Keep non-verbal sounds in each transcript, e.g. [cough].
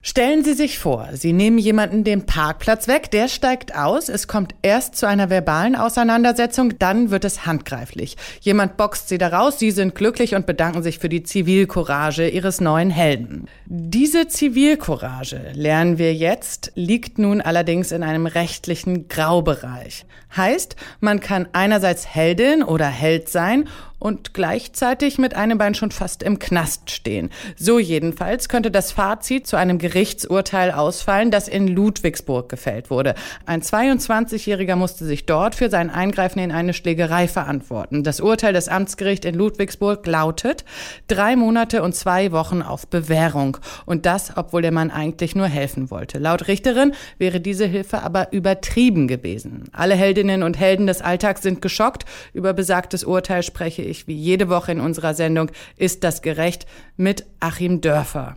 Stellen Sie sich vor, Sie nehmen jemanden den Parkplatz weg, der steigt aus, es kommt erst zu einer verbalen Auseinandersetzung, dann wird es handgreiflich. Jemand boxt Sie da raus, Sie sind glücklich und bedanken sich für die Zivilcourage Ihres neuen Helden. Diese Zivilcourage, lernen wir jetzt, liegt nun allerdings in einem rechtlichen Graubereich. Heißt, man kann einerseits Heldin oder Held sein und gleichzeitig mit einem Bein schon fast im Knast stehen. So jedenfalls könnte das Fazit zu einem Gerichtsurteil ausfallen, das in Ludwigsburg gefällt wurde. Ein 22-Jähriger musste sich dort für sein Eingreifen in eine Schlägerei verantworten. Das Urteil des Amtsgerichts in Ludwigsburg lautet drei Monate und zwei Wochen auf Bewährung. Und das, obwohl der Mann eigentlich nur helfen wollte. Laut Richterin wäre diese Hilfe aber übertrieben gewesen. Alle Heldinnen und Helden des Alltags sind geschockt. Über besagtes Urteil spreche ich wie jede Woche in unserer Sendung Ist das gerecht mit Achim Dörfer.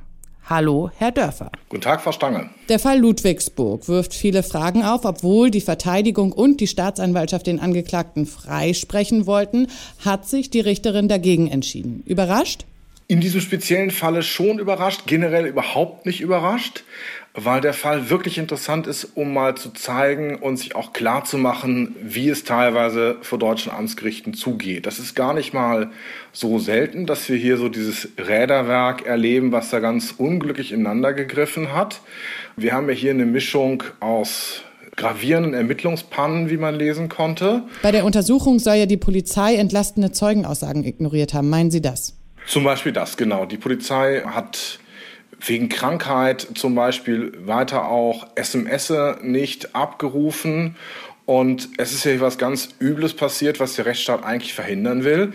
Hallo, Herr Dörfer. Guten Tag, Frau Stange. Der Fall Ludwigsburg wirft viele Fragen auf. Obwohl die Verteidigung und die Staatsanwaltschaft den Angeklagten freisprechen wollten, hat sich die Richterin dagegen entschieden. Überrascht? In diesem speziellen Falle schon überrascht, generell überhaupt nicht überrascht, weil der Fall wirklich interessant ist, um mal zu zeigen und sich auch klar zu machen, wie es teilweise vor deutschen Amtsgerichten zugeht. Das ist gar nicht mal so selten, dass wir hier so dieses Räderwerk erleben, was da ganz unglücklich ineinander gegriffen hat. Wir haben ja hier eine Mischung aus gravierenden Ermittlungspannen, wie man lesen konnte. Bei der Untersuchung soll ja die Polizei entlastende Zeugenaussagen ignoriert haben. Meinen Sie das? Zum Beispiel das, genau. Die Polizei hat wegen Krankheit zum Beispiel weiter auch SMS nicht abgerufen. Und es ist ja was ganz Übles passiert, was der Rechtsstaat eigentlich verhindern will.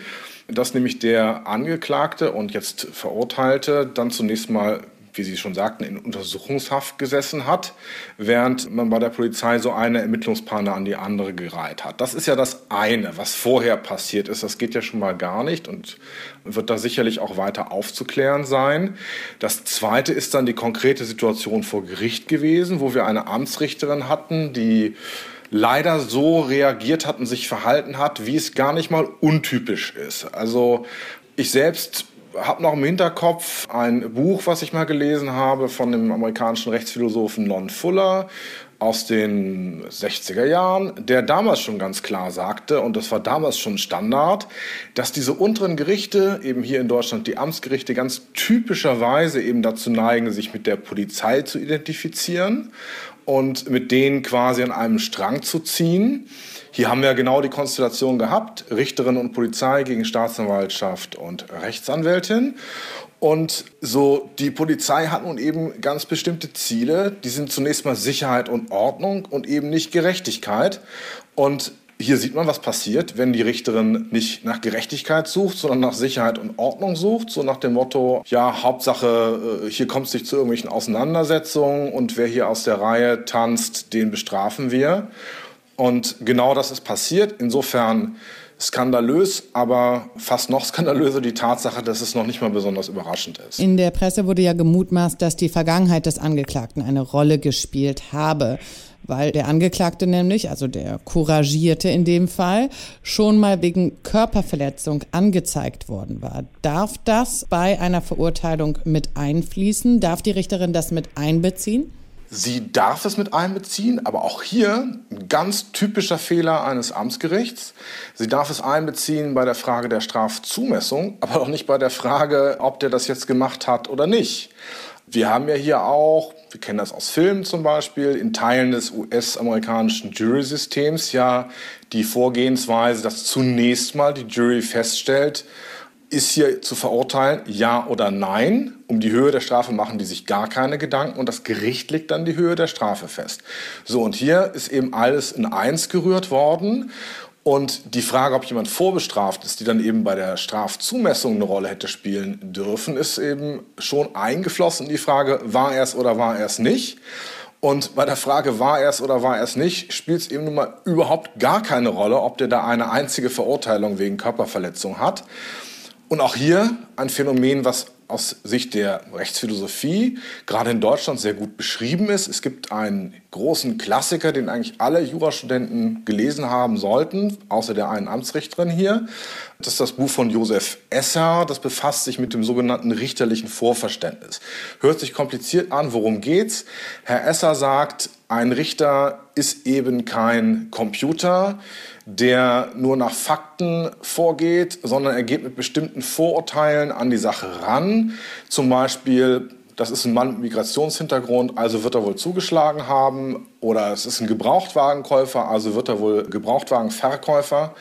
Dass nämlich der Angeklagte und jetzt Verurteilte dann zunächst mal wie Sie schon sagten, in Untersuchungshaft gesessen hat, während man bei der Polizei so eine Ermittlungspanne an die andere gereiht hat. Das ist ja das eine, was vorher passiert ist. Das geht ja schon mal gar nicht und wird da sicherlich auch weiter aufzuklären sein. Das zweite ist dann die konkrete Situation vor Gericht gewesen, wo wir eine Amtsrichterin hatten, die leider so reagiert hat und sich verhalten hat, wie es gar nicht mal untypisch ist. Also ich selbst habe noch im Hinterkopf ein Buch, was ich mal gelesen habe von dem amerikanischen Rechtsphilosophen Lon Fuller aus den 60er Jahren, der damals schon ganz klar sagte, und das war damals schon Standard, dass diese unteren Gerichte, eben hier in Deutschland die Amtsgerichte, ganz typischerweise eben dazu neigen, sich mit der Polizei zu identifizieren und mit denen quasi an einem Strang zu ziehen. Hier haben wir genau die Konstellation gehabt, Richterin und Polizei gegen Staatsanwaltschaft und Rechtsanwältin. Und so, die Polizei hat nun eben ganz bestimmte Ziele. Die sind zunächst mal Sicherheit und Ordnung und eben nicht Gerechtigkeit. Und hier sieht man, was passiert, wenn die Richterin nicht nach Gerechtigkeit sucht, sondern nach Sicherheit und Ordnung sucht. So nach dem Motto, ja, Hauptsache, äh, hier kommt es nicht zu irgendwelchen Auseinandersetzungen und wer hier aus der Reihe tanzt, den bestrafen wir. Und genau das ist passiert. Insofern skandalös, aber fast noch [laughs] skandalöser die Tatsache, dass es noch nicht mal besonders überraschend ist. In der Presse wurde ja gemutmaßt, dass die Vergangenheit des Angeklagten eine Rolle gespielt habe, weil der Angeklagte nämlich, also der Couragierte in dem Fall, schon mal wegen Körperverletzung angezeigt worden war. Darf das bei einer Verurteilung mit einfließen? Darf die Richterin das mit einbeziehen? Sie darf es mit einbeziehen, aber auch hier ein ganz typischer Fehler eines Amtsgerichts. Sie darf es einbeziehen bei der Frage der Strafzumessung, aber auch nicht bei der Frage, ob der das jetzt gemacht hat oder nicht. Wir haben ja hier auch, wir kennen das aus Filmen zum Beispiel, in Teilen des US-amerikanischen Jury-Systems ja die Vorgehensweise, dass zunächst mal die Jury feststellt, ist hier zu verurteilen, ja oder nein. Um die Höhe der Strafe machen die sich gar keine Gedanken und das Gericht legt dann die Höhe der Strafe fest. So, und hier ist eben alles in eins gerührt worden. Und die Frage, ob jemand vorbestraft ist, die dann eben bei der Strafzumessung eine Rolle hätte spielen dürfen, ist eben schon eingeflossen in die Frage, war er es oder war er es nicht. Und bei der Frage, war er es oder war er es nicht, spielt es eben nun mal überhaupt gar keine Rolle, ob der da eine einzige Verurteilung wegen Körperverletzung hat. Und auch hier ein Phänomen, was aus Sicht der Rechtsphilosophie gerade in Deutschland sehr gut beschrieben ist. Es gibt einen großen Klassiker, den eigentlich alle Jurastudenten gelesen haben sollten, außer der einen Amtsrichterin hier. Das ist das Buch von Josef Esser. Das befasst sich mit dem sogenannten richterlichen Vorverständnis. Hört sich kompliziert an. Worum geht's? Herr Esser sagt, ein Richter ist eben kein Computer, der nur nach Fakten vorgeht, sondern er geht mit bestimmten Vorurteilen an die Sache ran. Zum Beispiel, das ist ein Mann mit Migrationshintergrund, also wird er wohl zugeschlagen haben. Oder es ist ein Gebrauchtwagenkäufer, also wird er wohl Gebrauchtwagenverkäufer.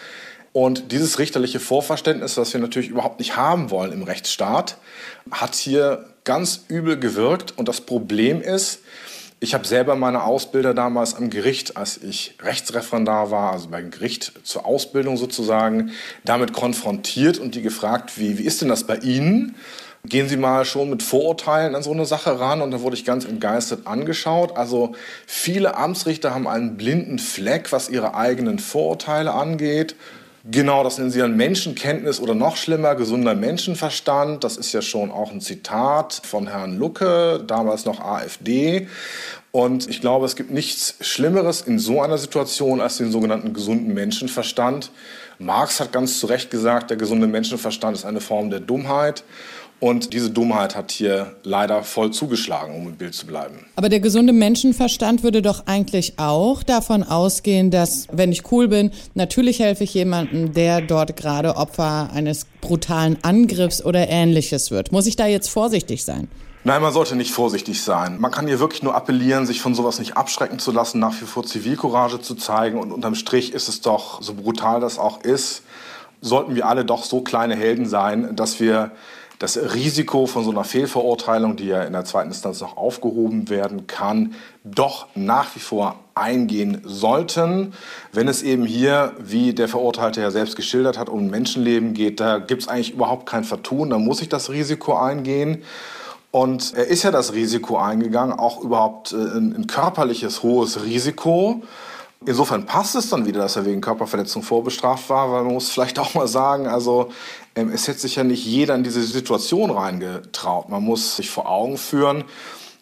Und dieses richterliche Vorverständnis, was wir natürlich überhaupt nicht haben wollen im Rechtsstaat, hat hier ganz übel gewirkt. Und das Problem ist, ich habe selber meine Ausbilder damals am Gericht, als ich Rechtsreferendar war, also beim Gericht zur Ausbildung sozusagen, damit konfrontiert und die gefragt, wie, wie ist denn das bei Ihnen? Gehen Sie mal schon mit Vorurteilen an so eine Sache ran und da wurde ich ganz entgeistert angeschaut. Also viele Amtsrichter haben einen blinden Fleck, was ihre eigenen Vorurteile angeht. Genau, das nennen Sie dann Menschenkenntnis oder noch schlimmer, gesunder Menschenverstand. Das ist ja schon auch ein Zitat von Herrn Lucke, damals noch AfD. Und ich glaube, es gibt nichts Schlimmeres in so einer Situation als den sogenannten gesunden Menschenverstand. Marx hat ganz zu Recht gesagt, der gesunde Menschenverstand ist eine Form der Dummheit. Und diese Dummheit hat hier leider voll zugeschlagen, um im Bild zu bleiben. Aber der gesunde Menschenverstand würde doch eigentlich auch davon ausgehen, dass, wenn ich cool bin, natürlich helfe ich jemandem, der dort gerade Opfer eines brutalen Angriffs oder ähnliches wird. Muss ich da jetzt vorsichtig sein? Nein, man sollte nicht vorsichtig sein. Man kann hier wirklich nur appellieren, sich von sowas nicht abschrecken zu lassen, nach wie vor Zivilcourage zu zeigen. Und unterm Strich ist es doch, so brutal das auch ist, sollten wir alle doch so kleine Helden sein, dass wir das Risiko von so einer Fehlverurteilung, die ja in der zweiten Instanz noch aufgehoben werden kann, doch nach wie vor eingehen sollten. Wenn es eben hier, wie der Verurteilte ja selbst geschildert hat, um Menschenleben geht, da gibt es eigentlich überhaupt kein Vertun, da muss ich das Risiko eingehen. Und er ist ja das Risiko eingegangen, auch überhaupt äh, ein, ein körperliches hohes Risiko. Insofern passt es dann wieder, dass er wegen Körperverletzung vorbestraft war, weil man muss vielleicht auch mal sagen, also ähm, es hätte sich ja nicht jeder in diese Situation reingetraut. Man muss sich vor Augen führen,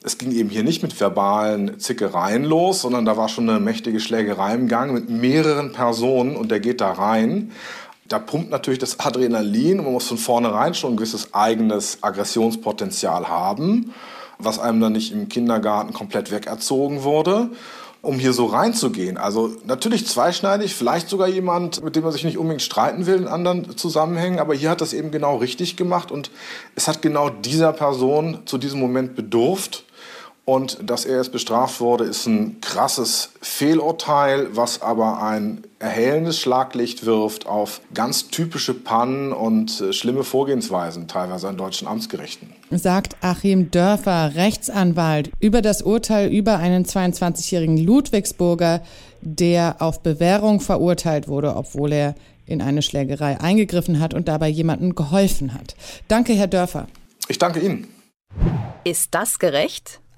es ging eben hier nicht mit verbalen Zickereien los, sondern da war schon eine mächtige Schlägerei im Gang mit mehreren Personen und der geht da rein. Da pumpt natürlich das Adrenalin und man muss von vornherein schon ein gewisses eigenes Aggressionspotenzial haben, was einem dann nicht im Kindergarten komplett wegerzogen wurde um hier so reinzugehen. Also natürlich zweischneidig, vielleicht sogar jemand, mit dem man sich nicht unbedingt streiten will in anderen Zusammenhängen, aber hier hat das eben genau richtig gemacht und es hat genau dieser Person zu diesem Moment bedurft. Und dass er jetzt bestraft wurde, ist ein krasses Fehlurteil, was aber ein erhellendes Schlaglicht wirft auf ganz typische Pannen und äh, schlimme Vorgehensweisen teilweise an deutschen Amtsgerichten. Sagt Achim Dörfer, Rechtsanwalt, über das Urteil über einen 22-jährigen Ludwigsburger, der auf Bewährung verurteilt wurde, obwohl er in eine Schlägerei eingegriffen hat und dabei jemandem geholfen hat. Danke, Herr Dörfer. Ich danke Ihnen. Ist das gerecht?